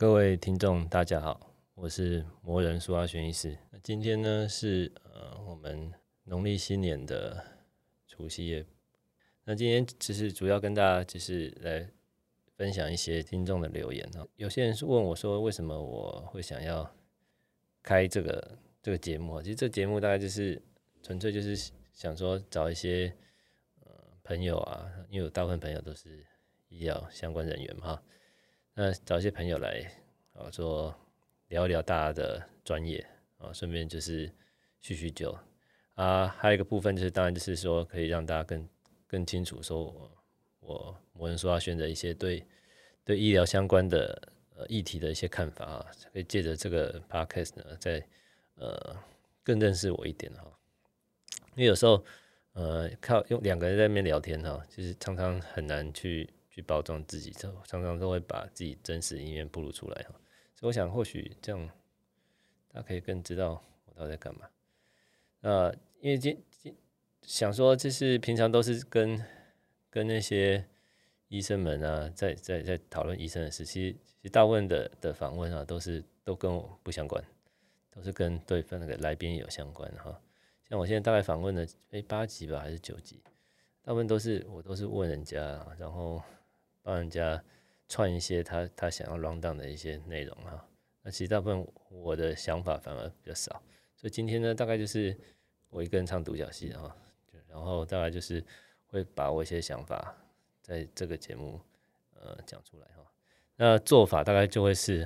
各位听众，大家好，我是魔人苏阿轩医师。今天呢是呃我们农历新年的除夕夜。那今天其实主要跟大家就是来分享一些听众的留言啊。有些人是问我说，为什么我会想要开这个这个节目？其实这节目大概就是纯粹就是想说找一些呃朋友啊，因为我大部分朋友都是医疗相关人员嘛哈。那找一些朋友来，啊，说聊一聊大家的专业啊，顺便就是叙叙旧啊。还有一个部分就是，当然就是说，可以让大家更更清楚，说我我魔人苏阿轩的一些对对医疗相关的呃议题的一些看法啊，可以借着这个 podcast 呢，再呃更认识我一点哈。因为有时候呃靠用两个人在那边聊天哈，就是常常很难去。去包装自己，常常都会把自己真实的一面暴露出来哈。我想，或许这样，大家可以更知道我到底在干嘛。那因为今今想说，就是平常都是跟跟那些医生们啊，在在在讨论医生的事。其实其实大部分的的访问啊，都是都跟我不相关，都是跟对方那个来宾有相关哈。像我现在大概访问的诶八集吧，还是九集，大部分都是我都是问人家，然后。帮人家串一些他他想要 run down 的一些内容哈，那其实大部分我的想法反而比较少，所以今天呢，大概就是我一个人唱独角戏啊，然后大概就是会把我一些想法在这个节目呃讲出来哈，那做法大概就会是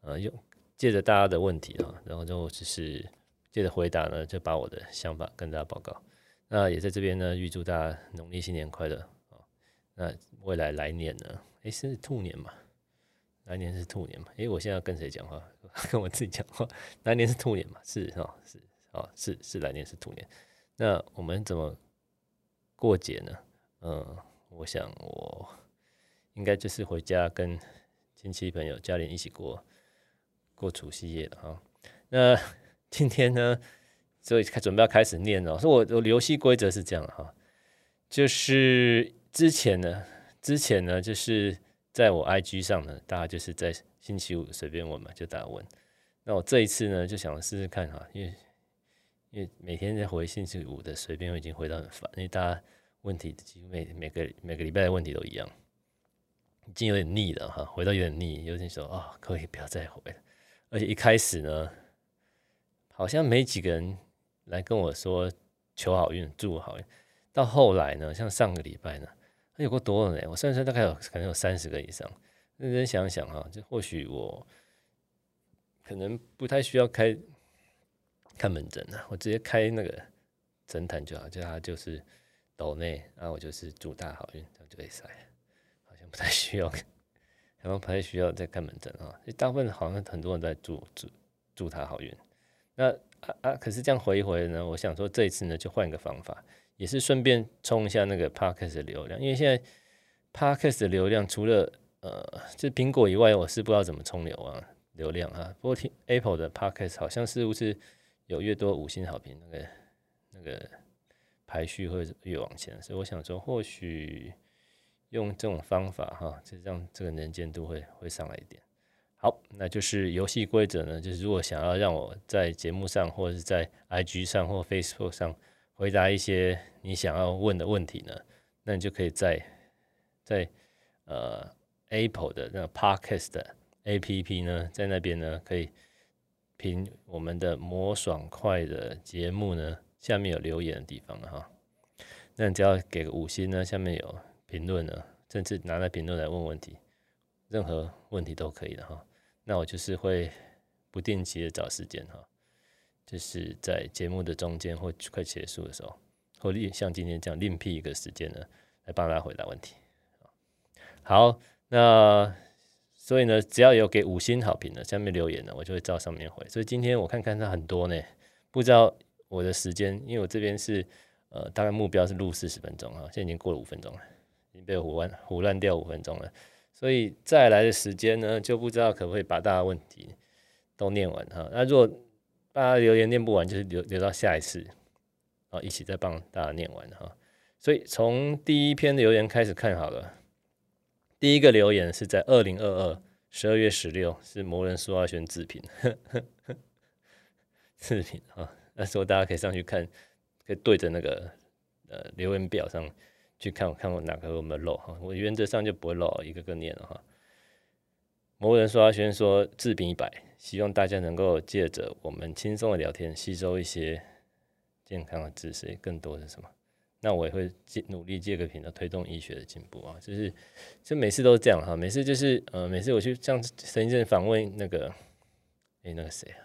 呃用借着大家的问题哈，然后就只是借着回答呢，就把我的想法跟大家报告，那也在这边呢预祝大家农历新年快乐啊。那未来来年呢？诶，是兔年嘛？来年是兔年嘛？诶，我现在要跟谁讲话？跟我自己讲话。来年是兔年嘛？是哦，是哦，是是来年是兔年。那我们怎么过节呢？嗯，我想我应该就是回家跟亲戚朋友、家人一起过过除夕夜了哈。那 今天呢，所以准备要开始念了。说我我游戏规则是这样哈，就是。之前呢，之前呢，就是在我 IG 上呢，大家就是在星期五随便问嘛，就大家问。那我这一次呢，就想试试看哈，因为因为每天在回星期五的随便，我已经回到很烦，因为大家问题几乎每每个每个礼拜的问题都一样，已经有点腻了哈，回到有点腻，有点说啊、哦，可以不要再回了。而且一开始呢，好像没几个人来跟我说求好运、祝好运，到后来呢，像上个礼拜呢。有过多了呢，我算算大概有可能有三十个以上。认真想想哈，就或许我可能不太需要开看门诊了，我直接开那个诊坛就好，就他就是抖内，然后我就是祝大好运，这样就可以塞。好像不太需要，然后不太需要再看门诊啊。大部分好像很多人在祝祝祝他好运。那啊啊，可是这样回一回呢，我想说这一次呢，就换一个方法。也是顺便冲一下那个 Podcast 的流量，因为现在 Podcast 的流量除了呃，就苹果以外，我是不知道怎么冲流啊流量啊。不过听 Apple 的 Podcast 好像似乎是有越多五星好评，那个那个排序会越往前，所以我想说，或许用这种方法哈，就让这个能见度会会上来一点。好，那就是游戏规则呢，就是如果想要让我在节目上，或者是在 IG 上或 Facebook 上。回答一些你想要问的问题呢，那你就可以在在呃 Apple 的那个 Podcast 的 APP 呢，在那边呢可以凭我们的魔爽快的节目呢，下面有留言的地方哈，那你只要给个五星呢，下面有评论呢，甚至拿来评论来问问题，任何问题都可以的哈。那我就是会不定期的找时间哈。就是在节目的中间或快结束的时候，或另像今天这样另辟一个时间呢，来帮大家回答问题。好，那所以呢，只要有给五星好评的下面留言呢，我就会照上面回。所以今天我看看它很多呢，不知道我的时间，因为我这边是呃大概目标是录四十分钟啊，现在已经过了五分钟了，已经被我胡乱胡乱掉五分钟了，所以再来的时间呢，就不知道可不可以把大家问题都念完哈。那如果大家留言念不完，就是留留到下一次，啊，一起再帮大家念完哈。所以从第一篇留言开始看好了。第一个留言是在二零二二十二月十六是魔人苏阿轩自评，自评啊，那时候大家可以上去看，可以对着那个呃留言表上去看，我看我哪个有没有漏哈，我原则上就不会漏，一个个念了哈。魔人说阿轩说治病一百，希望大家能够借着我们轻松的聊天，吸收一些健康的知识，更多的什么。那我也会借努力借个频道推动医学的进步啊，就是就每次都是这样哈，每次就是呃，每次我去像深圳访问那个，哎、那个谁啊？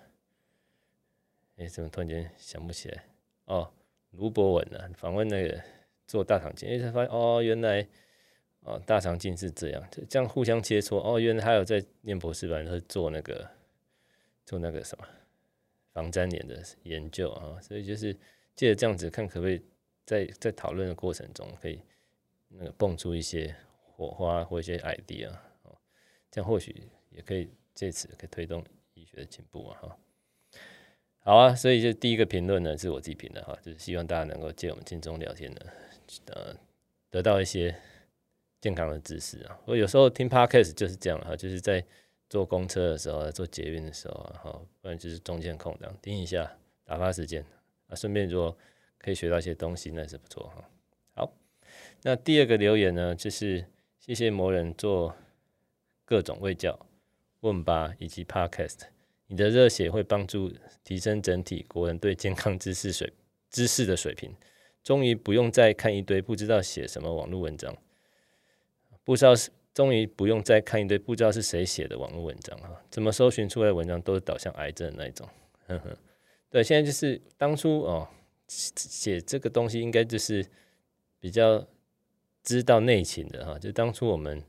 哎、怎么突然间想不起来？哦，卢博文啊，访问那个做大肠镜，哎、欸，才发现哦，原来哦大肠镜是这样，这样互相切磋哦，原来他有在念博士班，是做那个做那个什么防粘连的研究啊，所以就是借着这样子看可不可以。在在讨论的过程中，可以那个蹦出一些火花或一些 idea 哦，这样或许也可以借此可以推动医学的进步啊哈。好啊，所以就第一个评论呢是我自己评的哈，就是希望大家能够借我们轻松聊天呢，呃，得到一些健康的知识啊。我有时候听 podcast 就是这样啊，就是在坐公车的时候、坐捷运的时候啊，哈，不然就是中间空档听一下，打发时间啊，顺便如果。可以学到一些东西，那是不错哈。好，那第二个留言呢，就是谢谢魔人做各种卫教、问吧以及 Podcast，你的热血会帮助提升整体国人对健康知识水知识的水平。终于不用再看一堆不知道写什么网络文章，不知道是终于不用再看一堆不知道是谁写的网络文章哈，怎么搜寻出来的文章都是导向癌症的那一种。呵呵，对，现在就是当初哦。写这个东西应该就是比较知道内情的哈，就当初我们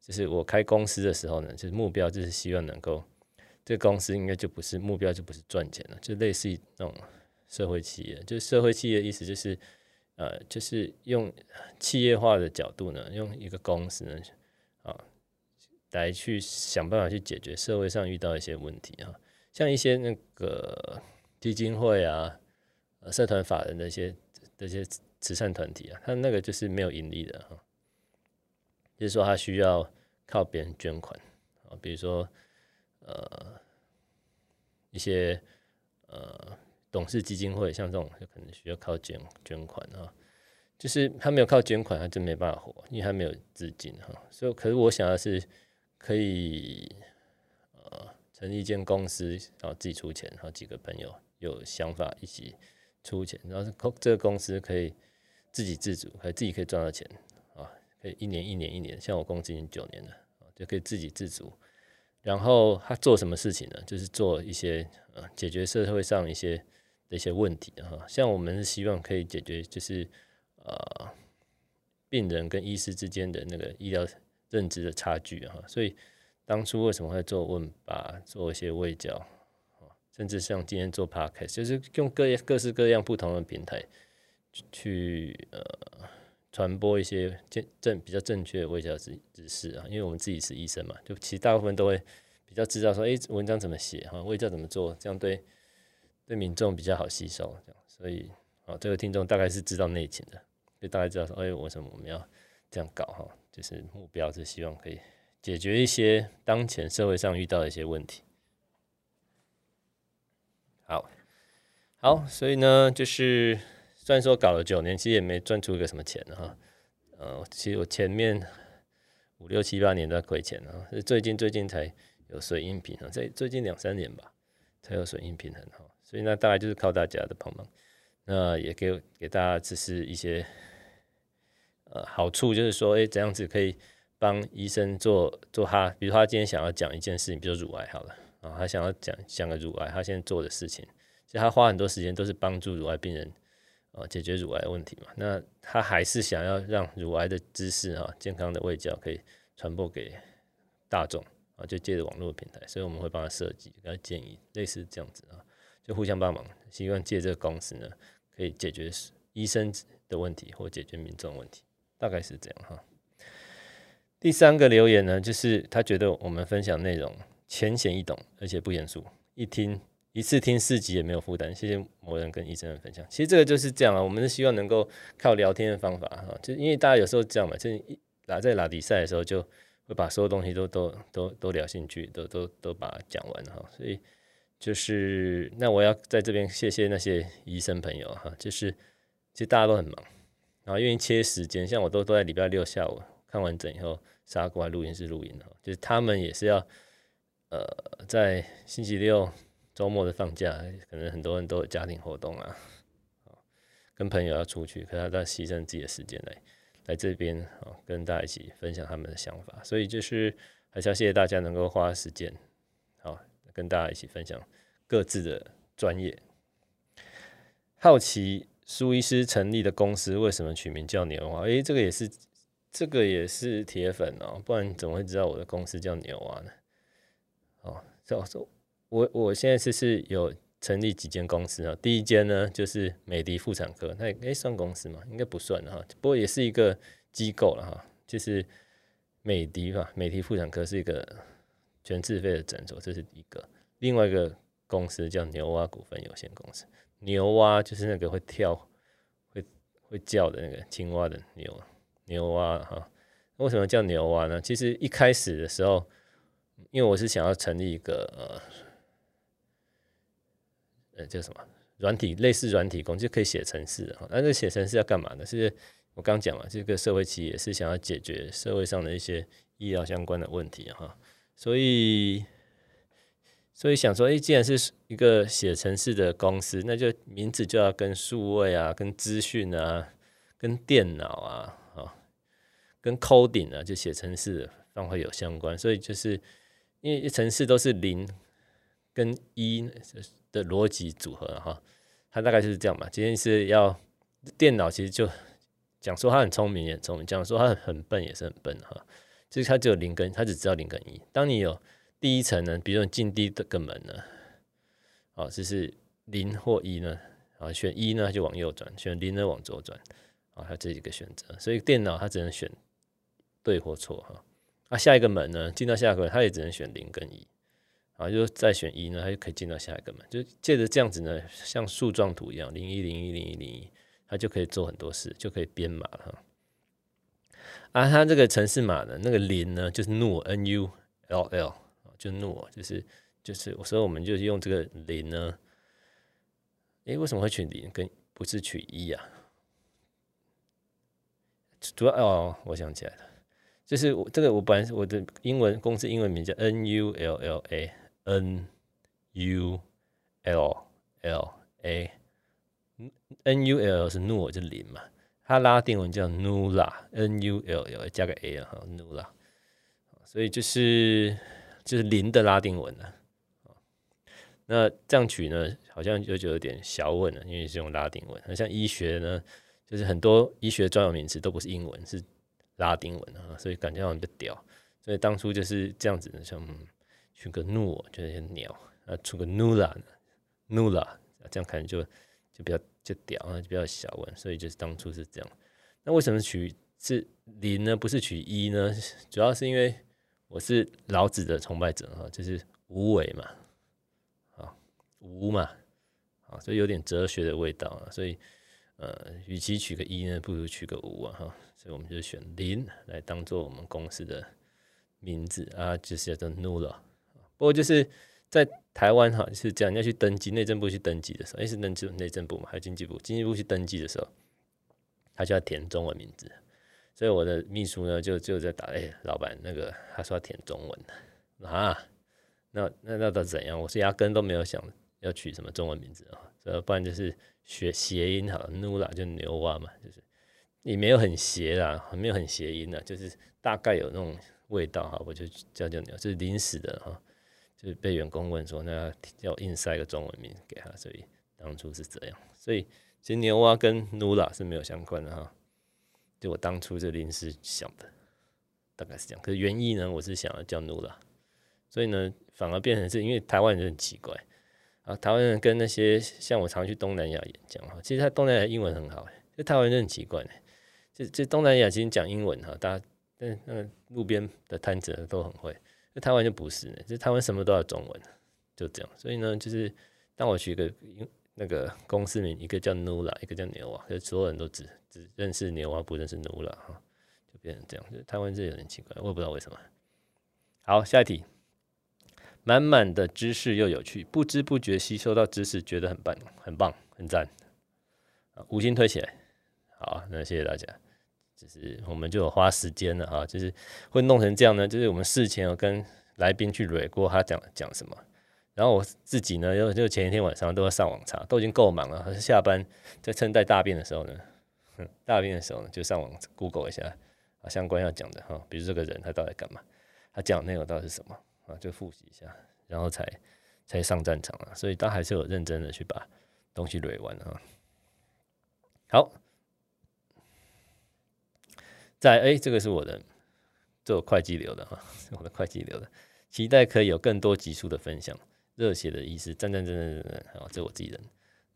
就是我开公司的时候呢，就是目标就是希望能够这公司应该就不是目标就不是赚钱了，就类似于那种社会企业，就社会企业的意思就是呃，就是用企业化的角度呢，用一个公司呢啊来去想办法去解决社会上遇到一些问题啊，像一些那个基金会啊。呃社团法人的一些这些慈善团体啊，他那个就是没有盈利的哈，就是说他需要靠别人捐款啊，比如说呃一些呃董事基金会，像这种就可能需要靠捐捐款啊，就是他没有靠捐款，他真没办法活，因为他没有资金哈。所以，可是我想的是可以呃成立一间公司，然后自己出钱，然后几个朋友有想法一起。出钱，然后这个公司可以自给自足，可以自己可以赚到钱啊，可以一年一年一年，像我公司已经九年了啊，就可以自给自足。然后他做什么事情呢？就是做一些呃解决社会上一些一些问题哈。像我们是希望可以解决，就是呃病人跟医师之间的那个医疗认知的差距哈。所以当初为什么会做问吧，做一些卫教？甚至像今天做 podcast，就是用各各式各样不同的平台去呃传播一些正正比较正确的卫教知知识啊。因为我们自己是医生嘛，就其实大部分都会比较知道说，哎、文章怎么写哈，卫教怎么做，这样对对民众比较好吸收。这样，所以啊，这个听众大概是知道内情的，就大概知道说，哎、为什么我们要这样搞哈？就是目标是希望可以解决一些当前社会上遇到的一些问题。好，好，所以呢，就是虽然说搞了九年，其实也没赚出一个什么钱哈。呃，其实我前面五六七八年都在亏钱啊，是最近最近才有水印平衡，在最近两三年吧才有水印平衡哈。所以那，大概就是靠大家的帮忙，那也给给大家只是一些呃好处，就是说，哎，怎样子可以帮医生做做他，比如他今天想要讲一件事情，比如乳癌好了。啊，他想要讲讲个乳癌，他现在做的事情，其实他花很多时间都是帮助乳癌病人，啊，解决乳癌问题嘛。那他还是想要让乳癌的知识啊，健康的卫教可以传播给大众啊，就借着网络平台，所以我们会帮他设计，给他建议，类似这样子啊，就互相帮忙，希望借这个公司呢，可以解决医生的问题或解决民众问题，大概是这样哈。第三个留言呢，就是他觉得我们分享内容。浅显易懂，而且不严肃，一听一次听四集也没有负担。谢谢某人跟医生的分享。其实这个就是这样啊，我们是希望能够靠聊天的方法哈，就因为大家有时候这样嘛，就是一拉在拉比赛的时候就会把所有东西都都都都聊进去，都都都把它讲完哈。所以就是那我要在这边谢谢那些医生朋友哈，就是其实大家都很忙，然后愿意切时间，像我都都在礼拜六下午看完整以后，杀过来录音室录音哈，就是他们也是要呃在星期六周末的放假，可能很多人都有家庭活动啊，跟朋友要出去，可是他牺牲自己的时间来。来这边啊，跟大家一起分享他们的想法，所以就是还是要谢谢大家能够花时间，好跟大家一起分享各自的专业。好奇苏医师成立的公司为什么取名叫牛蛙？诶，这个也是这个也是铁粉哦，不然怎么会知道我的公司叫牛蛙呢？哦，这我我我现在是是有。成立几间公司啊？第一间呢，就是美的妇产科，那诶算公司吗？应该不算哈，不过也是一个机构了哈。就是美的吧，美的妇产科是一个全自费的诊所，这是一个。另外一个公司叫牛蛙股份有限公司，牛蛙就是那个会跳、会会叫的那个青蛙的牛，牛蛙哈。为什么叫牛蛙呢？其实一开始的时候，因为我是想要成立一个呃。呃，叫什么软体？类似软体工就可以写程式的哈。那这写程式要干嘛呢？是我刚讲了，这个社会企业是想要解决社会上的一些医疗相关的问题哈。所以，所以想说，诶，既然是一个写程式的公司，那就名字就要跟数位啊、跟资讯啊、跟电脑啊、啊、跟 coding 啊，就写程式方会有相关。所以就是因为程式都是零跟一。的逻辑组合哈，它大概就是这样嘛。今天是要电脑，其实就讲说它很聪明也很聪明，讲说它很笨也是很笨哈。就是它只有零跟，它只知道零跟一。当你有第一层呢，比如说你进第一个门呢，哦，就是零或一呢，啊，选一呢就往右转，选零呢往左转，啊，它这几个选择。所以电脑它只能选对或错哈。啊，下一个门呢，进到下一个，它也只能选零跟一。啊，就再选一呢，它就可以进到下一个门。就借着这样子呢，像树状图一样，零一零一零一零一，它就可以做很多事，就可以编码哈。啊，它这个城市码呢，那个零呢，就是 no n u l l 就怒就是就是，所以我们就是用这个零呢。诶，为什么会取零，跟不是取一啊？主要哦，我想起来了，就是我这个我本来我的英文公司英文名叫 n u l l a。N U L L A，N U L L 是怒就零嘛，它拉丁文叫 Nulla，N U L L 加个 A 啊，Nulla，所以就是就是零的拉丁文了。那这样取呢，好像就就有点小问了，因为是用拉丁文。那像医学呢，就是很多医学专有名词都不是英文，是拉丁文啊，所以感觉好像比较屌。所以当初就是这样子的，像。取个怒就是鸟，啊，出个 nulla，nulla，这样看就就比较就屌啊，就比较小问，所以就是当初是这样。那为什么取是零呢？不是取一呢？主要是因为我是老子的崇拜者哈，就是无为嘛，啊，无嘛，啊，所以有点哲学的味道啊。所以呃，与其取个一呢，不如取个无啊哈。所以我们就选零来当做我们公司的名字啊，就是叫做 nulla。不过就是在台湾哈是这样，要去登记，内政部去登记的时候，诶，是登记内政部嘛，还有经济部？经济部去登记的时候，他就要填中文名字，所以我的秘书呢就就在打，诶，老板那个他说要填中文的啊，那那那到怎样？我是压根都没有想要取什么中文名字啊，所以不然就是学谐音好了，Nula 就牛蛙嘛，就是也没有很谐啦，没有很谐音的，就是大概有那种味道哈，我就叫叫牛，就是临时的哈。就是被员工问说，那要硬塞个中文名给他，所以当初是这样。所以其实牛蛙跟 Nula 是没有相关的哈，就我当初就临时想的，大概是这样。可是原意呢，我是想要叫努拉所以呢，反而变成是因为台湾人很奇怪啊，台湾人跟那些像我常去东南亚演讲哈，其实他东南亚英文很好，就台湾人很奇怪呢，就就东南亚其实讲英文哈，大家但那路边的摊子都很会。那台湾就不是呢，就台湾什么都要中文，就这样。所以呢，就是当我去一个那个公司名，一个叫 NuLa，一个叫牛蛙，就所有人都只只认识牛蛙，不认识 NuLa 哈，就变成这样，就台湾这有点奇怪，我也不知道为什么。好，下一题，满满的知识又有趣，不知不觉吸收到知识，觉得很棒，很棒，很赞。啊五星推起来，好，那谢谢大家。就是我们就有花时间了哈，就是会弄成这样呢，就是我们事前有跟来宾去捋过他讲讲什么，然后我自己呢，又就前一天晚上都要上网查，都已经够忙了，还是下班在趁在大便的时候呢，大便的时候呢，就上网 Google 一下啊相关要讲的哈，比如这个人他到底干嘛，他讲的内容到底是什么啊，就复习一下，然后才才上战场了，所以他还是有认真的去把东西捋完啊。好。在哎，这个是我的做会计流的哈，是 我的会计流的，期待可以有更多集数的分享，热血的意思，赞赞赞赞赞赞，好，这我自己人，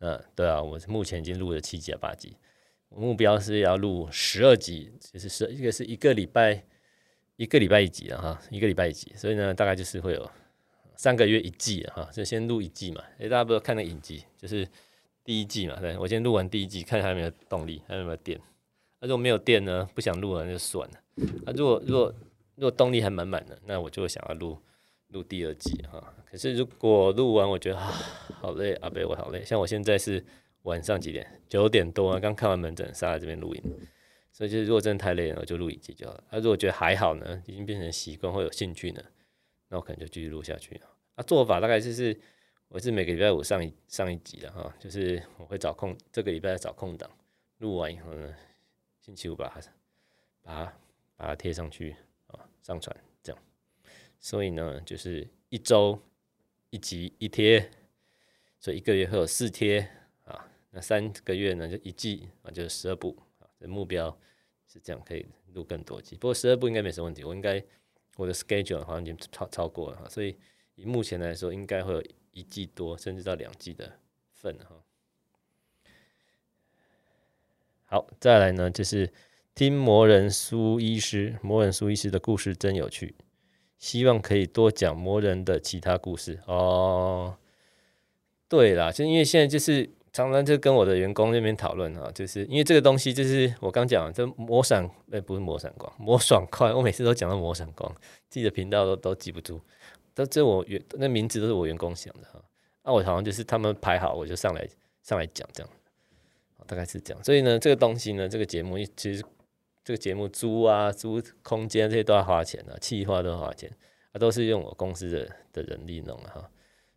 嗯，对啊，我目前已经录了七集啊八集，我目标是要录十二集，就是十一个是一个礼拜一个礼拜一集啊哈，一个礼拜一集，所以呢，大概就是会有三个月一季哈，就先录一季嘛，哎，大家不要看那影集，就是第一季嘛，对，我先录完第一季，看还有没有动力，还有没有电。那、如果没有电呢？不想录了，那就算了。啊，如果如果如果动力还满满的，那我就想要录录第二季哈。可是如果录完，我觉得啊，好累，阿伯我好累。像我现在是晚上几点？九点多啊，刚看完门诊，上来这边录音。所以就是如果真的太累了，我就录一集就好了。啊，如果觉得还好呢，已经变成习惯或有兴趣呢，那我可能就继续录下去。啊，做法大概就是我是每个礼拜五上一上一集的哈，就是我会找空，这个礼拜找空档录完以后呢。星期五把它把它把它贴上去啊，上传这样，所以呢，就是一周一集一贴，所以一个月会有四贴啊，那三个月呢就一季啊，就是十二部啊，这目标是这样，可以录更多集。不过十二部应该没什么问题，我应该我的 schedule 好像已经超超过了哈，所以以目前来说，应该会有一季多，甚至到两季的份哈。好，再来呢，就是听魔人苏医师，魔人苏医师的故事真有趣，希望可以多讲魔人的其他故事哦。对啦，就因为现在就是常常就跟我的员工那边讨论啊，就是因为这个东西就是我刚讲，这魔闪，哎、不是魔闪光，魔爽快，我每次都讲到魔闪光，自己的频道都都记不住，都这我员那名字都是我员工想的哈，那、啊、我好像就是他们排好，我就上来上来讲这样。大概是这样，所以呢，这个东西呢，这个节目其实这个节目租啊、租空间这些都要花钱的，企划都要花钱，啊，都是用我公司的的人力弄的哈，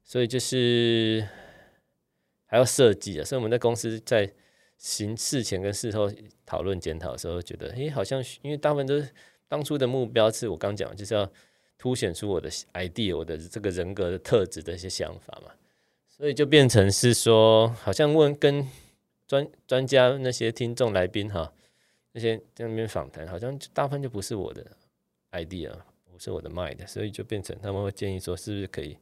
所以就是还要设计啊，所以我们在公司在行事前跟事后讨论检讨的时候，觉得，诶，好像因为大部分都是当初的目标是我刚讲，就是要凸显出我的 idea，我的这个人格的特质的一些想法嘛，所以就变成是说，好像问跟。专专家那些听众来宾哈，那些在那边访谈，好像大部分就不是我的 idea，不是我的 mind，所以就变成他们会建议说，是不是可以，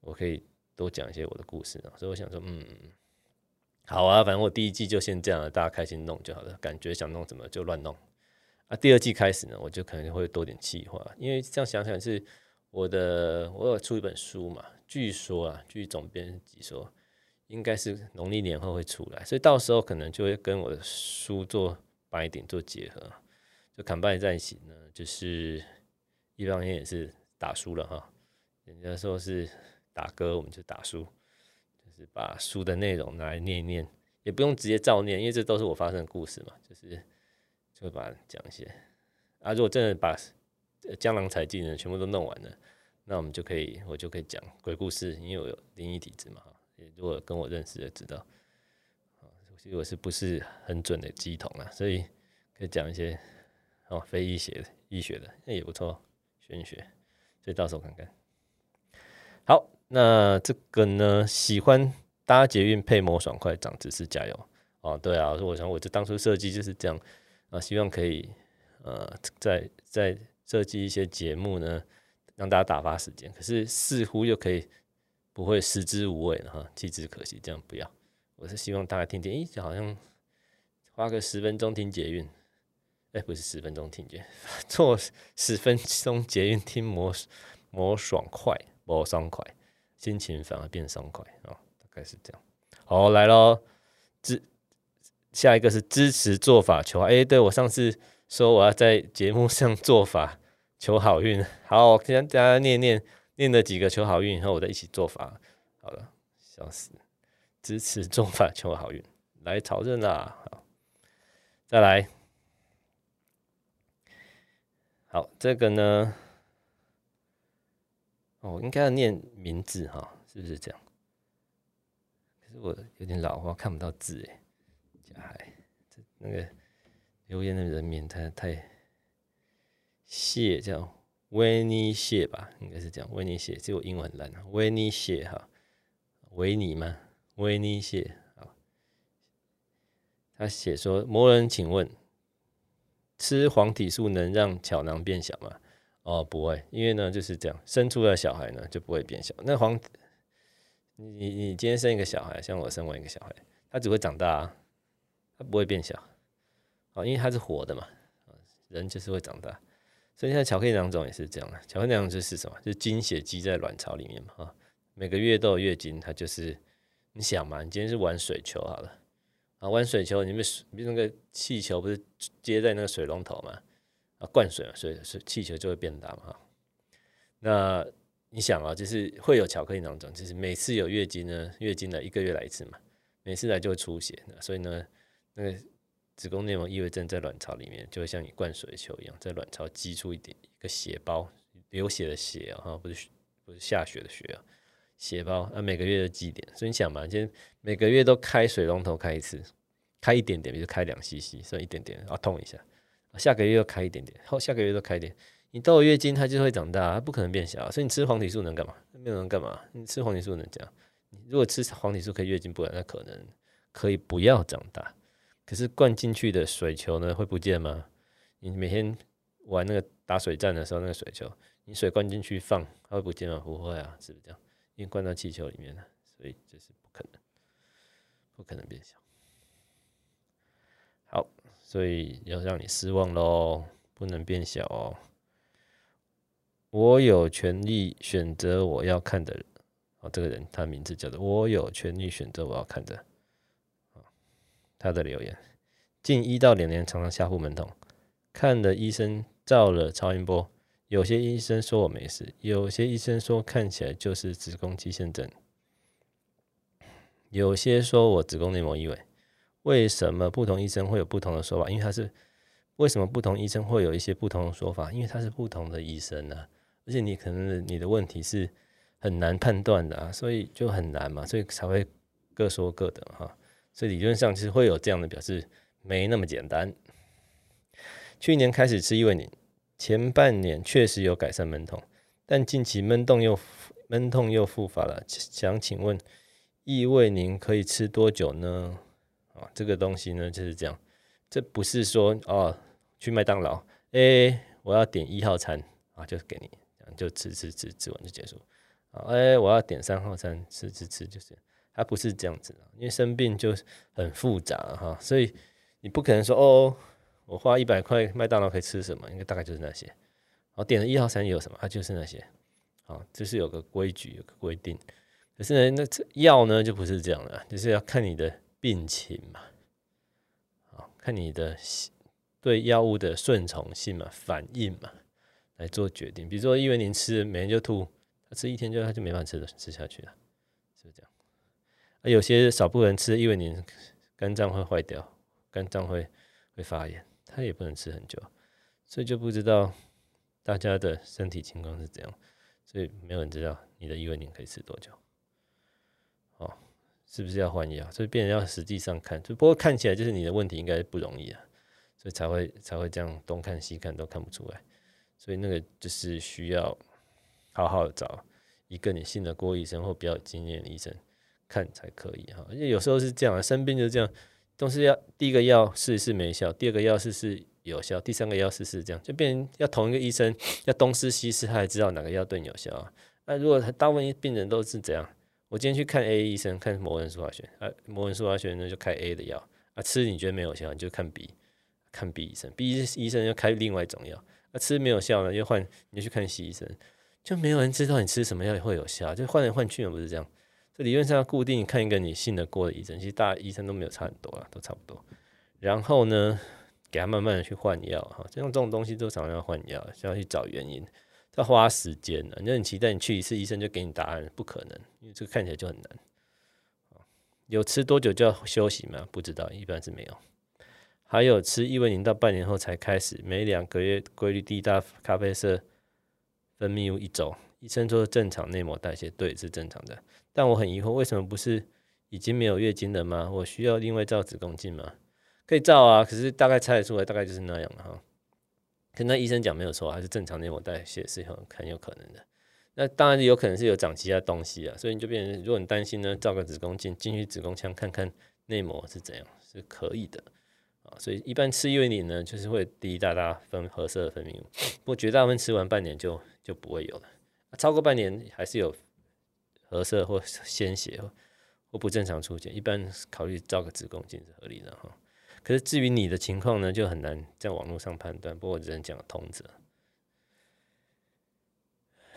我可以多讲一些我的故事啊？所以我想说，嗯，好啊，反正我第一季就先这样了，大家开心弄就好了，感觉想弄什么就乱弄啊。第二季开始呢，我就可能会多点计划，因为这样想想是我的，我有出一本书嘛，据说啊，据总编辑说。应该是农历年后会出来，所以到时候可能就会跟我的书做 binding 做结合，就 combine 在一起呢，就是一方面也是打输了哈，人家说是打歌，我们就打输，就是把书的内容拿来念一念，也不用直接照念，因为这都是我发生的故事嘛，就是就把讲一些。啊，如果真的把江郎才尽呢全部都弄完了，那我们就可以，我就可以讲鬼故事，因为我有灵异体质嘛。如果跟我认识的知道，其实我是不是很准的乩童啊？所以可以讲一些哦非医学的医学的，那也不错，玄学。所以到时候看看。好，那这个呢，喜欢搭捷运配模爽快长知识，加油哦！对啊，我想我这当初设计就是这样啊，希望可以呃，在在设计一些节目呢，让大家打发时间，可是似乎又可以。不会食之无味了哈，弃之可惜，这样不要。我是希望大家听听，诶，就好像花个十分钟听捷运，哎，不是十分钟听捷，坐十分钟捷运听魔魔爽快，魔爽快，心情反而变爽快啊，大概是这样。好，来喽，支下一个是支持做法求爱，哎，对我上次说我要在节目上做法求好运。好，我先大家念念念了几个求好运，然后我再一起做法。好了，笑死，支持中法求好运，来朝圣啦！好，再来。好，这个呢，哦，应该要念名字哈，是不是这样？可是我有点老花，看不到字哎。加海，这那个留言的人名太太谢叫维尼谢吧，应该是这样，维尼谢，这我英文很烂啊，维尼谢哈，维尼吗？维尼谢，好，他写说，魔人，请问。吃黄体素能让巧囊变小吗？哦，不会，因为呢就是这样，生出了小孩呢就不会变小。那黄，你你今天生一个小孩，像我生完一个小孩，他只会长大啊，他不会变小。哦，因为他是活的嘛，人就是会长大。所以现在巧克力囊肿也是这样的，巧克力囊肿就是什么？就是经血积在卵巢里面嘛，啊，每个月都有月经，它就是你想嘛，你今天是玩水球好了。啊，玩水球，你们水，那个气球不是接在那个水龙头嘛？啊，灌水嘛，水水气球就会变大嘛。哈，那你想啊，就是会有巧克力囊肿，就是每次有月经呢，月经来一个月来一次嘛，每次来就会出血，所以呢，那个子宫内膜异位症在卵巢里面就会像你灌水球一样，在卵巢积出一点一个血包，流血的血啊，不是不是下血的血啊。血包啊，每个月的积点，所以你想嘛，今天每个月都开水龙头开一次，开一点点，比如开两 cc，所以一点点啊痛一下，下个月又开一点点，后下个月都开一点，你到了月经它就会长大，它不可能变小，所以你吃黄体素能干嘛？没有能干嘛？你吃黄体素能这样？你如果吃黄体素可以月经不来，那可能可以不要长大，可是灌进去的水球呢会不见吗？你每天玩那个打水战的时候，那个水球，你水灌进去放，它会不见吗？不会啊，是不是这样？因为灌到气球里面了，所以这是不可能，不可能变小。好，所以要让你失望喽，不能变小哦。我有权利选择我要看的人。哦，这个人他名字叫做“我有权利选择我要看的”。他的留言：近一到两年常常下腹闷痛，看了医生照了超音波。有些医生说我没事，有些医生说看起来就是子宫肌腺症，有些说我子宫内膜异位。为什么不同医生会有不同的说法？因为他是为什么不同医生会有一些不同的说法？因为他是不同的医生呢、而且你可能你的问题是很难判断的啊，所以就很难嘛，所以才会各说各的哈。所以理论上其实会有这样的表示，没那么简单。去年开始吃异位宁。前半年确实有改善闷痛，但近期闷痛又闷痛又复发了。想请问，异味宁可以吃多久呢？啊，这个东西呢就是这样，这不是说哦，去麦当劳，哎，我要点一号餐啊，就给你，就吃吃吃吃完就结束。啊，哎，我要点三号餐，吃吃吃就是，它不是这样子的，因为生病就很复杂哈，所以你不可能说哦。我花一百块，麦当劳可以吃什么？应该大概就是那些。我，点了一号餐有什么？它就是那些。好，就是有个规矩，有个规定。可是呢，那这药呢就不是这样的，就是要看你的病情嘛。好，看你的对药物的顺从性嘛、反应嘛，来做决定。比如说，异位宁吃，每天就吐，他吃一天就他就没办法吃了，吃下去了，是不是这样？啊，有些少部分人吃异位宁，肝脏会坏掉，肝脏会会发炎。他也不能吃很久，所以就不知道大家的身体情况是怎样，所以没有人知道你的异位宁可以吃多久。哦，是不是要换药？所以病人要实际上看，就不过看起来就是你的问题应该不容易啊，所以才会才会这样东看西看都看不出来，所以那个就是需要好好找一个你信得过医生或比较有经验的医生看才可以哈。因为有时候是这样，生病就是这样。都是要第一个药试试没效，第二个药试试有效，第三个药试试这样，就变成要同一个医生要东试西试，他才知道哪个药对你有效啊。那如果他大部分病人都是这样，我今天去看 A 医生，看某人苏华轩，啊，某人苏华轩呢就开 A 的药啊，吃你觉得没有效，你就看 B，看 B 医生，B 医生又开另外一种药，啊，吃没有效呢，又换你去看 C 医生，就没有人知道你吃什么药会有效，就换来换去的不是这样。这理论上要固定看一个你信得过的医生，其实大医生都没有差很多啊，都差不多。然后呢，给他慢慢的去换药哈。像这种东西都常常要换药，需要去找原因，要花时间的。你很期待你去一次医生就给你答案，不可能，因为这个看起来就很难。有吃多久就要休息吗？不知道，一般是没有。还有吃异维宁到半年后才开始，每两个月规律滴大咖啡色分泌物一周，医生说正常内膜代谢，对，是正常的。但我很疑惑，为什么不是已经没有月经了吗？我需要另外照子宫镜吗？可以照啊，可是大概猜得出来，大概就是那样了哈。跟那医生讲没有错，还是正常内膜代谢是很很有可能的。那当然有可能是有长其他东西啊，所以你就变成，如果你担心呢，照个子宫镜进去子宫腔看看内膜是怎样，是可以的啊。所以一般吃异维宁呢，就是会滴滴答答分褐色的分泌物，不过绝大部分吃完半年就就不会有了，超过半年还是有褐色或鲜血或不正常出血，一般考虑照个子宫镜是合理的哈。可是至于你的情况呢，就很难在网络上判断，不过只能讲通则。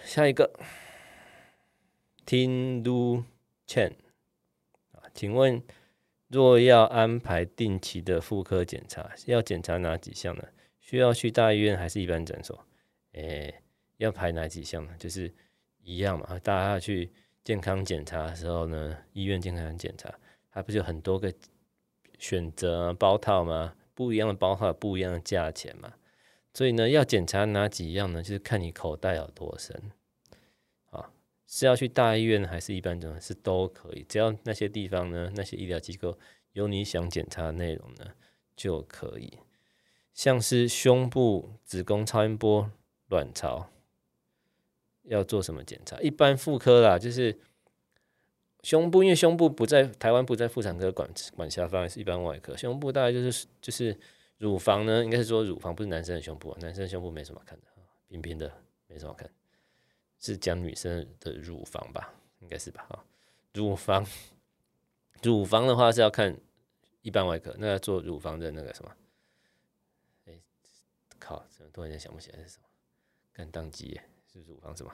下一个，Tin Lu Chen 啊，请问若要安排定期的妇科检查，要检查哪几项呢？需要去大医院还是一般诊所？诶、要排哪几项呢？就是一样嘛，大家要去健康检查的时候呢，医院健康检查，它不是有很多个选择包套吗？不一样的包套，不一样的价钱嘛。所以呢，要检查哪几样呢？就是看你口袋有多深，啊，是要去大医院还是一般诊所是都可以，只要那些地方呢，那些医疗机构有你想检查的内容呢，就可以。像是胸部、子宫超音波、卵巢，要做什么检查？一般妇科啦，就是胸部，因为胸部不在台湾不在妇产科管管辖范围，是一般外科。胸部大概就是就是。乳房呢，应该是说乳房不是男生的胸部啊，男生的胸部没什么看的，平平的没什么看，是讲女生的乳房吧，应该是吧？哈，乳房，乳房的话是要看一般外科，那要做乳房的那个什么？哎、靠，怎么突然间想不起来是什么？干当机，是乳房什么？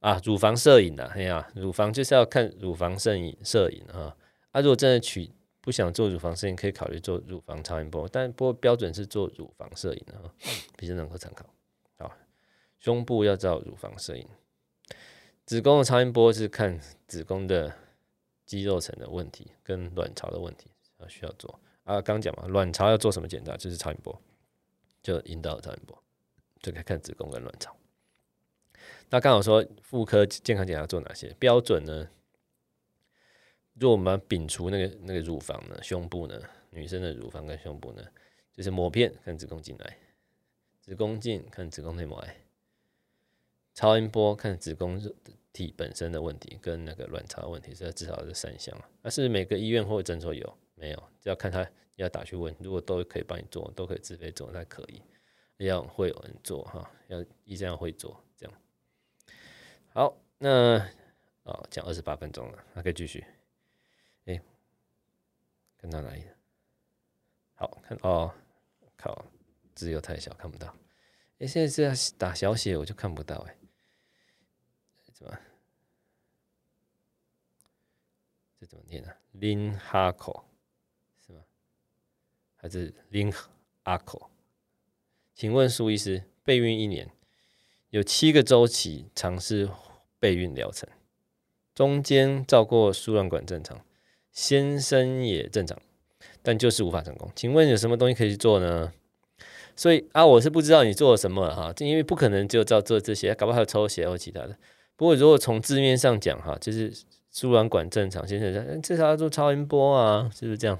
啊，乳房摄影的，哎呀，乳房就是要看乳房摄影摄影啊，啊，如果真的取。不想做乳房摄影，可以考虑做乳房超音波，但不过标准是做乳房摄影的，比较能够参考。好，胸部要照乳房摄影，子宫的超音波是看子宫的肌肉层的问题跟卵巢的问题啊，需要做啊。刚讲嘛，卵巢要做什么检查？就是超音波，就阴道超音波，就可以看子宫跟卵巢。那刚好说妇科健康检查做哪些标准呢？如果我们摒除那个那个乳房呢，胸部呢，女生的乳房跟胸部呢，就是抹片看子宫颈癌，子宫镜看子宫内膜癌，超音波看子宫体本身的问题跟那个卵巢问题，这至少是三项。那是每个医院或诊所有没有？只要看他要打去问，如果都可以帮你做，都可以自费做，那可以，要会有人做哈，要医生要会做。好，那哦讲二十八分钟了，那可以继续。哎，看到哪里了？好看哦，靠，字又太小，看不到。哎，现在是要打小写，我就看不到哎。怎么？这怎么念呢、啊？林哈口是吗？还是林阿口？请问苏医师，备孕一年，有七个周期尝试备孕疗程，中间照过输卵管正常。先生也正常，但就是无法成功。请问有什么东西可以做呢？所以啊，我是不知道你做了什么哈，因为不可能就照做这些，搞不好还有抽血或其他的。不过如果从字面上讲哈，就是输卵管正常，先生至少要做超音波啊，是不是这样？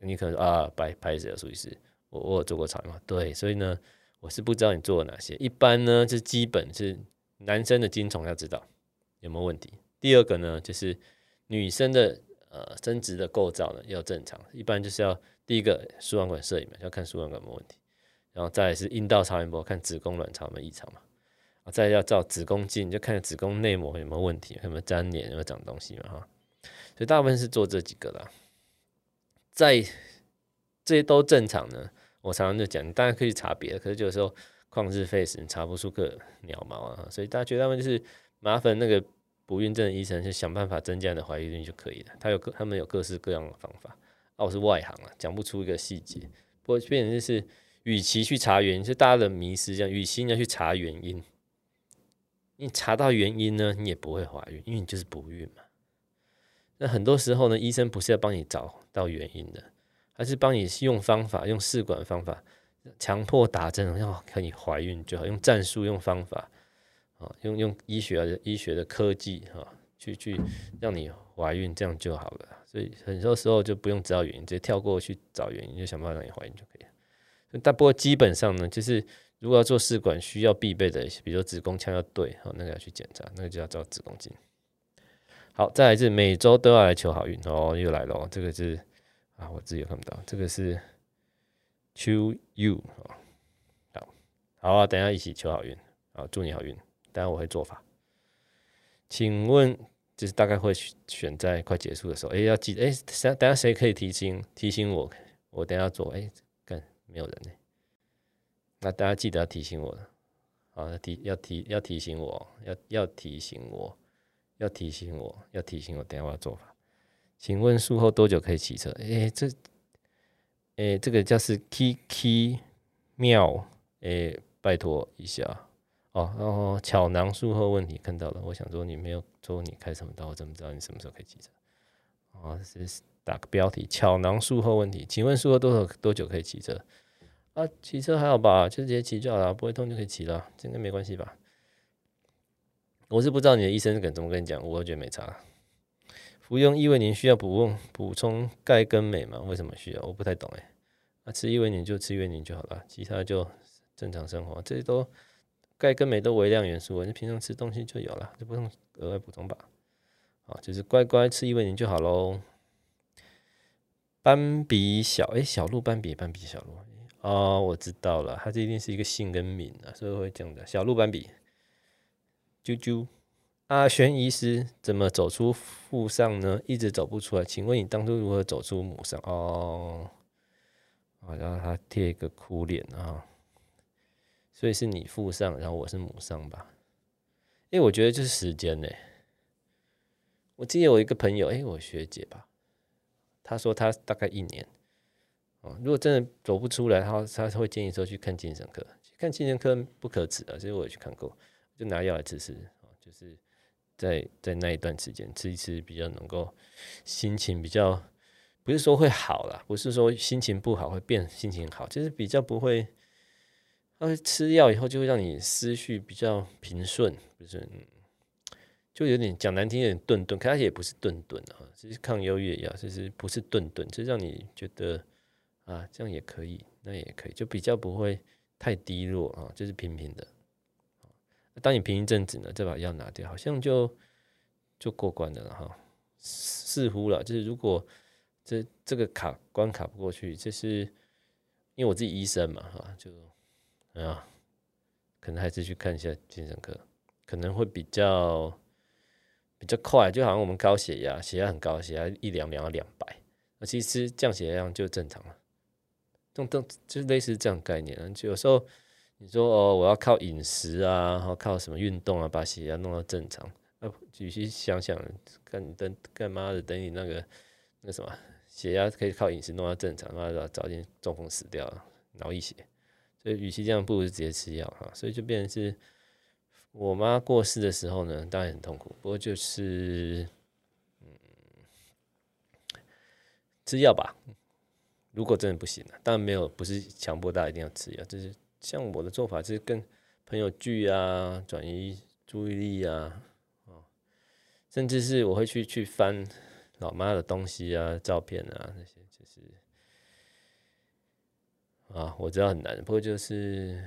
你可能啊，白拍谁啊？苏医师，我我有做过超音波，对，所以呢，我是不知道你做了哪些。一般呢，是基本是男生的精虫要知道有没有问题。第二个呢，就是女生的。呃，生殖的构造呢要正常，一般就是要第一个输卵管摄影嘛，要看输卵管有没有问题，然后再是阴道超音波，看子宫卵巢有没有异常嘛，啊，再要照子宫镜，就看子宫内膜有没有问题，有没有粘连，有没有长东西嘛哈，所以大部分是做这几个啦，在这些都正常呢，我常常就讲，大家可以查别的，可是有时候旷日费时，你查不出个鸟毛啊，所以大家觉得他们就是麻烦那个。不孕症的医生是想办法增加你的怀孕率就可以了。他有各他们有各式各样的方法。啊，我是外行啊，讲不出一个细节。不过变成就是，与其去查原因，就大家的迷失这样，与其你要去查原因，你查到原因呢，你也不会怀孕，因为你就是不孕嘛。那很多时候呢，医生不是要帮你找到原因的，还是帮你用方法，用试管方法，强迫打针，要可以怀孕就好，用战术，用方法，啊，用用医学的医学的科技，哈，去去让你怀孕，这样就好了。所以很多时候就不用知道原因，直接跳过去找原因，就想办法让你怀孕就可以了。但不过基本上呢，就是如果要做试管，需要必备的，比如说子宫腔要对，哈，那个要去检查，那个就要照子宫镜。好，再来是每周都要来求好运哦，又来了哦。这个是我自己也看不到。这个是 to you 好，好啊，等下一起求好运，好，祝你好运。等下我会做法，请问就是大概会选在快结束的时候，哎，要记得，哎，等下谁可以提醒提醒我？我等下做，哎，干没有人呢。那大家记得要提醒我，好，提要提要提醒我，要要提醒我。要提醒我，要提醒我，等下我要做法。请问术后多久可以骑车？哎、欸，这，哎、欸，这个叫是 Kiki 妙，哎、欸，拜托一下哦。哦巧囊术后问题看到了，我想说你没有说你开什么刀，我怎么知道你什么时候可以骑车？哦，是打个标题：巧囊术后问题。请问术后多少多久可以骑车？啊，骑车还好吧，就直接骑就好了，不会痛就可以骑了，这应该没关系吧？我是不知道你的医生是怎么跟你讲，我觉得没差。服用异维宁需要补补充钙跟镁吗？为什么需要？我不太懂哎。那吃异维宁就吃异维宁就好了，其他就正常生活。这些都钙跟镁都微量元素，你平常吃东西就有了，就不用额外补充吧。好，就是乖乖吃异维宁就好喽。斑比小哎，小鹿斑比斑比小鹿哦，我知道了，它这一定是一个姓跟名啊，所以会这样的小鹿斑比。啾啾，阿轩医师怎么走出腹上呢？一直走不出来，请问你当初如何走出母上？哦，好，然后他贴一个哭脸啊，所以是你腹上，然后我是母上吧？因为，我觉得就是时间呢。我记得我一个朋友，哎，我学姐吧，她说她大概一年，哦，如果真的走不出来，她她会建议说去看精神科，看精神科不可耻的，所以我也去看过。就拿药来吃吃，就是在在那一段时间吃一吃，比较能够心情比较，不是说会好啦，不是说心情不好会变心情好，就是比较不会，呃，吃药以后就会让你思绪比较平顺，不是，就有点讲难听，有点顿顿，可是也不是顿顿啊，其实抗忧郁药，就是不是顿顿，就让你觉得啊，这样也可以，那也可以，就比较不会太低落啊，就是平平的。当你平一阵子呢，再把药拿掉，好像就就过关了哈。似乎了，就是如果这这个卡关卡不过去，就是因为我自己医生嘛哈，就啊，可能还是去看一下精神科，可能会比较比较快。就好像我们高血压，血压很高，血压一量量到两百，那其实降血压就正常了。这种就是类似这样概念，就有时候。你说哦，我要靠饮食啊，然后靠什么运动啊，把血压弄到正常。那，仔细想想，干等干嘛的？等你那个那什么血压可以靠饮食弄到正常，那就早点中风死掉了，脑溢血。所以与其这样，不如直接吃药哈。所以就变成是我妈过世的时候呢，当然很痛苦。不过就是嗯，吃药吧。如果真的不行了，当然没有，不是强迫大家一定要吃药，就是。像我的做法是跟朋友聚啊，转移注意力啊，哦甚至是我会去去翻老妈的东西啊、照片啊那些，就是啊，我知道很难，不过就是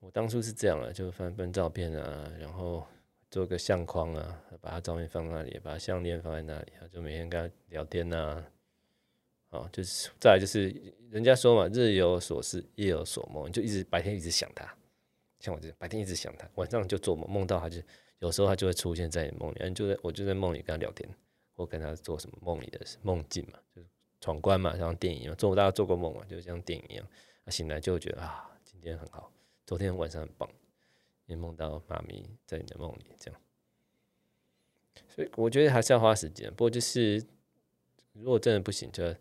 我当初是这样了，就翻翻照片啊，然后做个相框啊，把他照片放那里，把他项链放在那里，就每天跟他聊天呐、啊。哦，就是再来就是人家说嘛，日有所思，夜有所梦，就一直白天一直想他，像我这样白天一直想他，晚上就做梦，梦到他就有时候他就会出现在你梦里，你就在我就在梦里跟他聊天，或跟他做什么梦里的梦境嘛，就是闯关嘛，像电影嘛，做大家做过梦嘛，就像电影一样，他醒来就觉得啊，今天很好，昨天晚上很棒，也梦到妈咪在你的梦里这样，所以我觉得还是要花时间，不过就是如果真的不行就。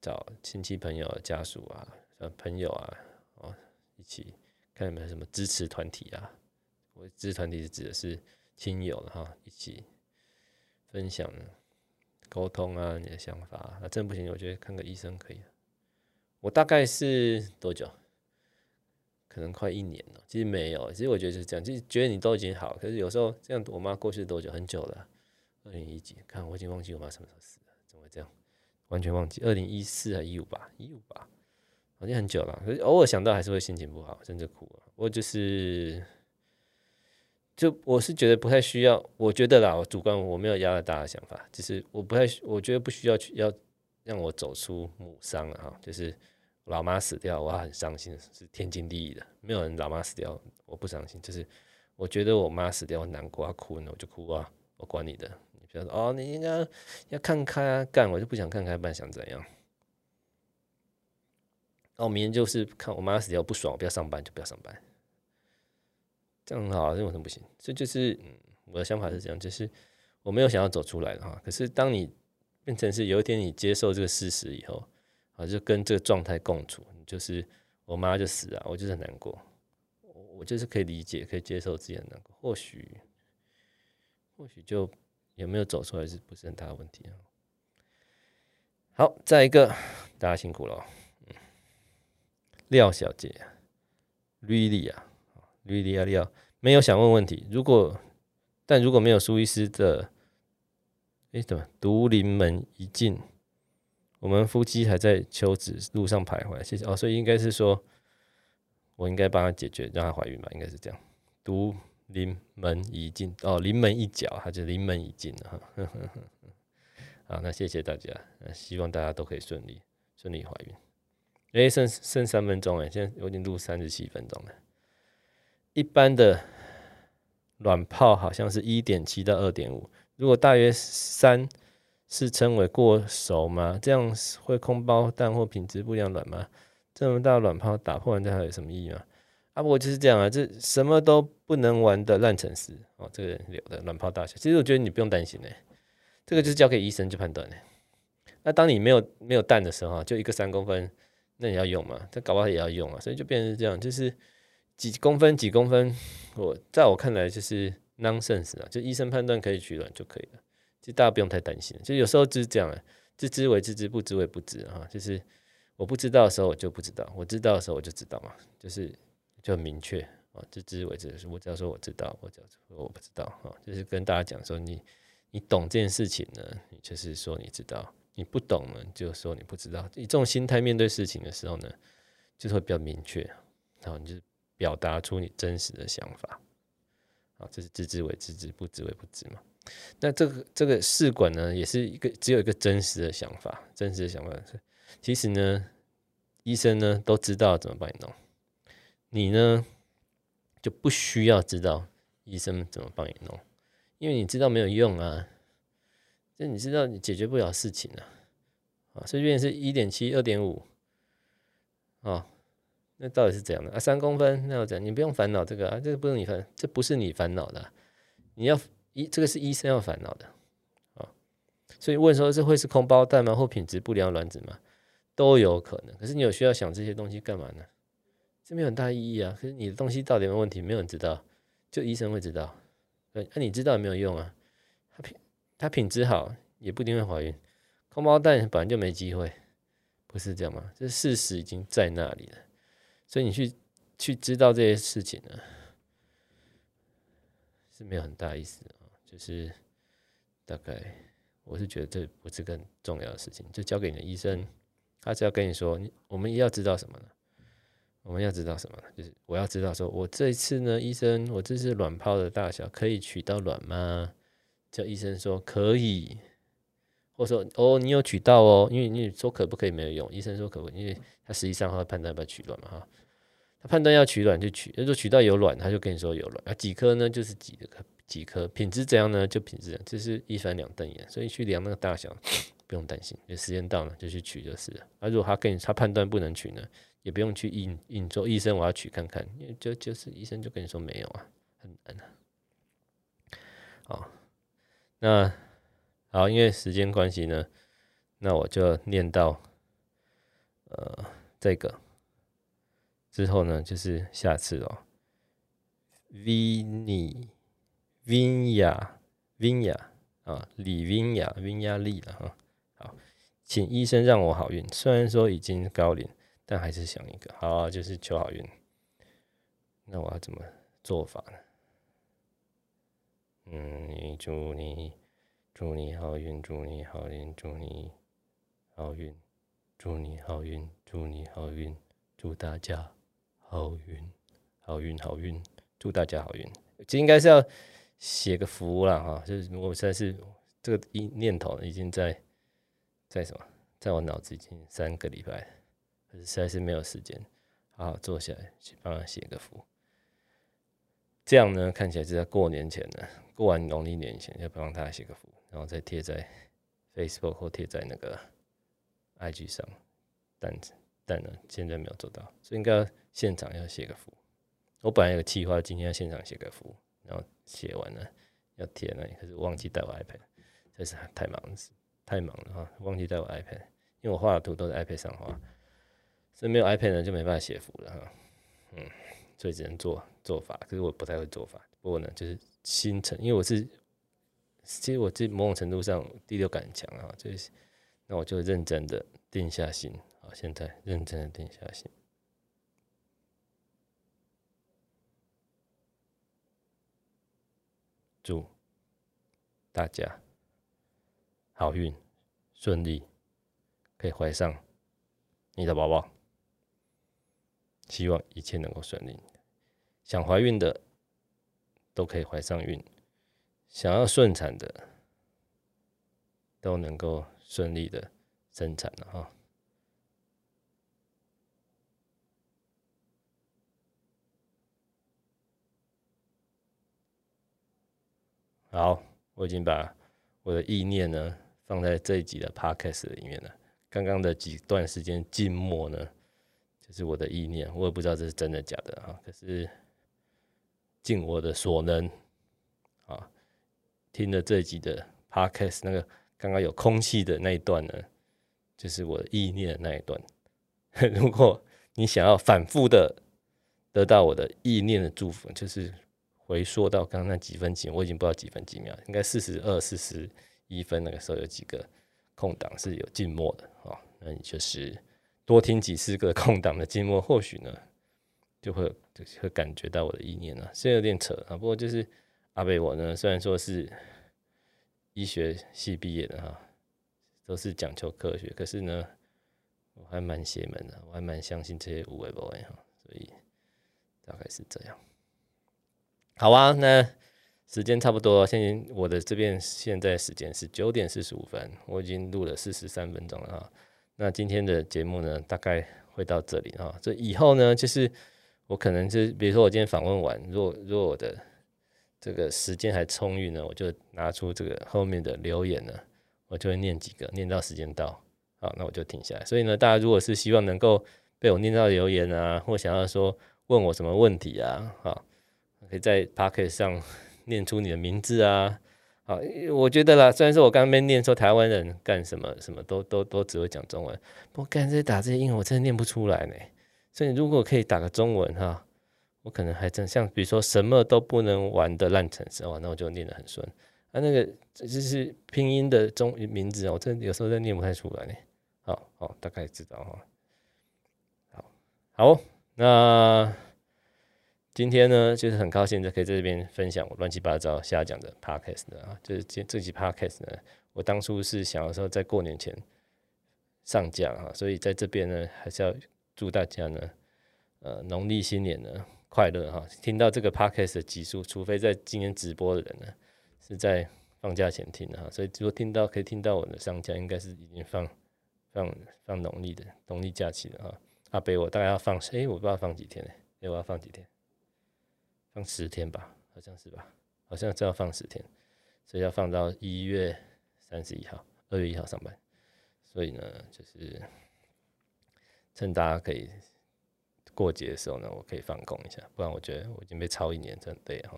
找亲戚朋友、家属啊，像朋友啊，哦，一起看有没有什么支持团体啊。我支持团体是指的是亲友哈，一起分享沟通啊，你的想法。那真不行，我觉得看个医生可以。我大概是多久？可能快一年了。其实没有，其实我觉得就是这样，就是觉得你都已经好，可是有时候这样，我妈过去多久？很久了，二零一几？看我已经忘记我妈什么时候死了，怎么会这样？完全忘记，二零一四还一五吧？一五吧，好像很久了。可是偶尔想到还是会心情不好，甚至哭。我就是，就我是觉得不太需要。我觉得啦，我主观我没有压力大的想法，只是我不太，我觉得不需要去要让我走出母伤了哈，就是。老妈死掉，我很伤心，是天经地义的。没有人老妈死掉，我不伤心。就是我觉得我妈死掉，我难过，要哭呢，我就哭啊，我管你的。你不要说哦，你应该要看开啊，干我就不想看开，不然想怎样？那我明天就是看我妈死掉，不爽，我不要上班就不要上班，这样很好，这为什么不行？这就是嗯，我的想法是这样，就是我没有想要走出来的哈，可是当你变成是有一天你接受这个事实以后。啊，就跟这个状态共处，就是我妈就死了，我就是很难过，我就是可以理解，可以接受自己很难过，或许，或许就有没有走出来是不是很大的问题啊？好，再一个，大家辛苦了，嗯，廖小姐，Lily 啊，Lily 啊，廖，没有想问问题，如果，但如果没有苏医师的，哎，怎么独临门一进？我们夫妻还在求子路上徘徊，谢谢哦，所以应该是说，我应该帮她解决，让她怀孕吧，应该是这样。独临门一进哦，临门一脚，她就临门一进了哈。好，那谢谢大家，希望大家都可以顺利顺利怀孕。哎，剩剩三分钟哎，现在我已经录三十七分钟了。一般的卵泡好像是一点七到二点五，如果大约三。是称为过熟吗？这样会空包蛋或品质不良卵吗？这么大卵泡打破完之后有什么意义吗？啊，不过就是这样啊，这什么都不能玩的烂城市哦。这个人留的卵泡大小，其实我觉得你不用担心呢，这个就是交给医生去判断呢。那当你没有没有蛋的时候，就一个三公分，那你要用嘛？这搞不好也要用啊，所以就变成这样，就是几公分几公分，我在我看来就是 nonsense 啊，就医生判断可以取卵就可以了。就大家不用太担心，就有时候就是这样啊，知之为知之，不知为不知哈。就是我不知道的时候，我就不知道；我知道的时候，我就知道嘛。就是就很明确啊，知之为知，我只要说我知道，我只要说我不知道啊。就是跟大家讲说，你你懂这件事情呢，你就是说你知道；你不懂呢，就说你不知道。以这种心态面对事情的时候呢，就是会比较明确，然后你就表达出你真实的想法。啊，这是知之为知之，不知为不知嘛。那这个这个试管呢，也是一个只有一个真实的想法，真实的想法是，其实呢，医生呢都知道怎么帮你弄，你呢就不需要知道医生怎么帮你弄，因为你知道没有用啊，就你知道你解决不了事情啊，啊，所以变成是一点七、二点五，啊，那到底是怎样的啊？三公分那要怎样？你不用烦恼这个啊，这个不用你烦，这不是你烦恼的，你要。医这个是医生要烦恼的啊，所以问说这会是空包蛋吗？或品质不良卵子吗？都有可能。可是你有需要想这些东西干嘛呢？这没有很大意义啊。可是你的东西到底有没有问题？没有人知道，就医生会知道。那、啊、你知道也没有用啊。它品它品质好也不一定会怀孕。空包蛋本来就没机会，不是这样吗？这事实已经在那里了。所以你去去知道这些事情呢，是没有很大意思啊。就是大概，我是觉得这不是更重要的事情，就交给你的医生，他只要跟你说，你我们要知道什么呢？我们要知道什么呢？就是我要知道说，我这一次呢，医生，我这次卵泡的大小可以取到卵吗？叫医生说可以，或者说哦，你有取到哦，因为你说可不可以没有用，医生说可不可以，因为他实际上他会判断要不要取卵嘛哈，他判断要取卵就取，如果取到有卵，他就跟你说有卵，啊几颗呢？就是几颗。几颗品质怎样呢？就品质，这是一翻两瞪眼，所以去量那个大小不用担心，就时间到了就去取就是了。啊，如果他跟你他判断不能取呢，也不用去硬硬说医生我要取看看，因为就就是医生就跟你说没有啊，很难啊。好，那好，因为时间关系呢，那我就念到呃这个之后呢，就是下次哦。Vinny Vinya Vinya 啊，李 Vinya Vinya 利了哈。好，请医生让我好运。虽然说已经高龄，但还是想一个好，就是求好运。那我要怎么做法呢？嗯，祝你祝你好运，祝你好运，祝你好运，祝你好运，祝你好运，祝大家好运，好运，好运。祝大家好运，这应该是要写个福了哈。就是我实在是这个一念头已经在在什么，在我脑子已经三个礼拜，可是实在是没有时间好好坐下来去帮他写个福。这样呢，看起来是在过年前呢，过完农历年前要帮他写个福，然后再贴在 Facebook 或贴在那个 IG 上。但但呢，现在没有做到，所以应该现场要写个福。我本来有计划，今天要现场写个符，然后写完了要贴那里，可是忘记带我 iPad，真是太忙了，太忙了哈，忘记带我 iPad，因为我画的图都在 iPad 上画，所以没有 iPad 呢就没办法写符了哈，嗯，所以只能做做法，可是我不太会做法，不过呢就是心诚，因为我是其实我这某种程度上第六感强啊，就是那我就认真的定下心，好，现在认真的定下心。祝大家好运顺利，可以怀上你的宝宝。希望一切能够顺利。想怀孕的都可以怀上孕，想要顺产的都能够顺利的生产了哈。好，我已经把我的意念呢放在这一集的 podcast 里面了。刚刚的几段时间静默呢，这是我的意念，我也不知道这是真的假的啊。可是尽我的所能啊，听了这集的 podcast，那个刚刚有空气的那一段呢，就是我的意念的那一段。如果你想要反复的得到我的意念的祝福，就是。回溯到刚刚那几分几，我已经不知道几分几秒，应该四十二、四十一分那个时候有几个空档是有静默的啊，那你就是多听几次个空档的静默，或许呢就会就会感觉到我的意念了。虽然有点扯啊，不过就是阿贝我呢，虽然说是医学系毕业的哈，都是讲求科学，可是呢我还蛮邪门的，我还蛮相信这些无为不为哈，所以大概是这样。好啊，那时间差不多，现在我的这边现在时间是九点四十五分，我已经录了四十三分钟了哈。那今天的节目呢，大概会到这里哈。这以后呢，就是我可能是，比如说我今天访问完，如果如果我的这个时间还充裕呢，我就拿出这个后面的留言呢，我就会念几个，念到时间到，好，那我就停下来。所以呢，大家如果是希望能够被我念到留言啊，或想要说问我什么问题啊，好。可以在 Podcast 上 念出你的名字啊！好，我觉得啦，虽然说我刚刚念说台湾人干什么什么都都都只会讲中文，不过干这打这些英文我真的念不出来呢。所以如果可以打个中文哈，我可能还真像比如说什么都不能玩的烂城市哦，那我就念得很顺。啊，那个就是拼音的中名字哦我真的有时候真念不太出来呢。好好，大概知道哈。好，好，那。今天呢，就是很高兴在可以在这边分享我乱七八糟瞎讲的 podcast 的啊，就是这这集 podcast 呢，我当初是想要说在过年前上架啊，所以在这边呢，还是要祝大家呢，呃，农历新年呢快乐哈！听到这个 podcast 的集数，除非在今天直播的人呢是在放假前听的哈，所以如果听到可以听到我的上架，应该是已经放放放农历的农历假期了哈。阿北，我大概要放，哎，我不知道放几天呢？哎，我要放几天？放十天吧，好像是吧？好像是要放十天，所以要放到一月三十一号，二月一号上班。所以呢，就是趁大家可以过节的时候呢，我可以放空一下，不然我觉得我已经被超一年，真的对哈。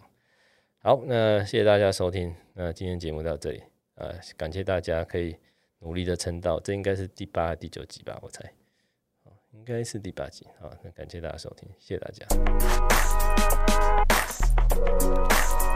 好，那谢谢大家收听，那今天节目到这里，呃，感谢大家可以努力的撑到，这应该是第八、第九集吧，我猜，应该是第八集。好，那感谢大家收听，谢谢大家。Bye.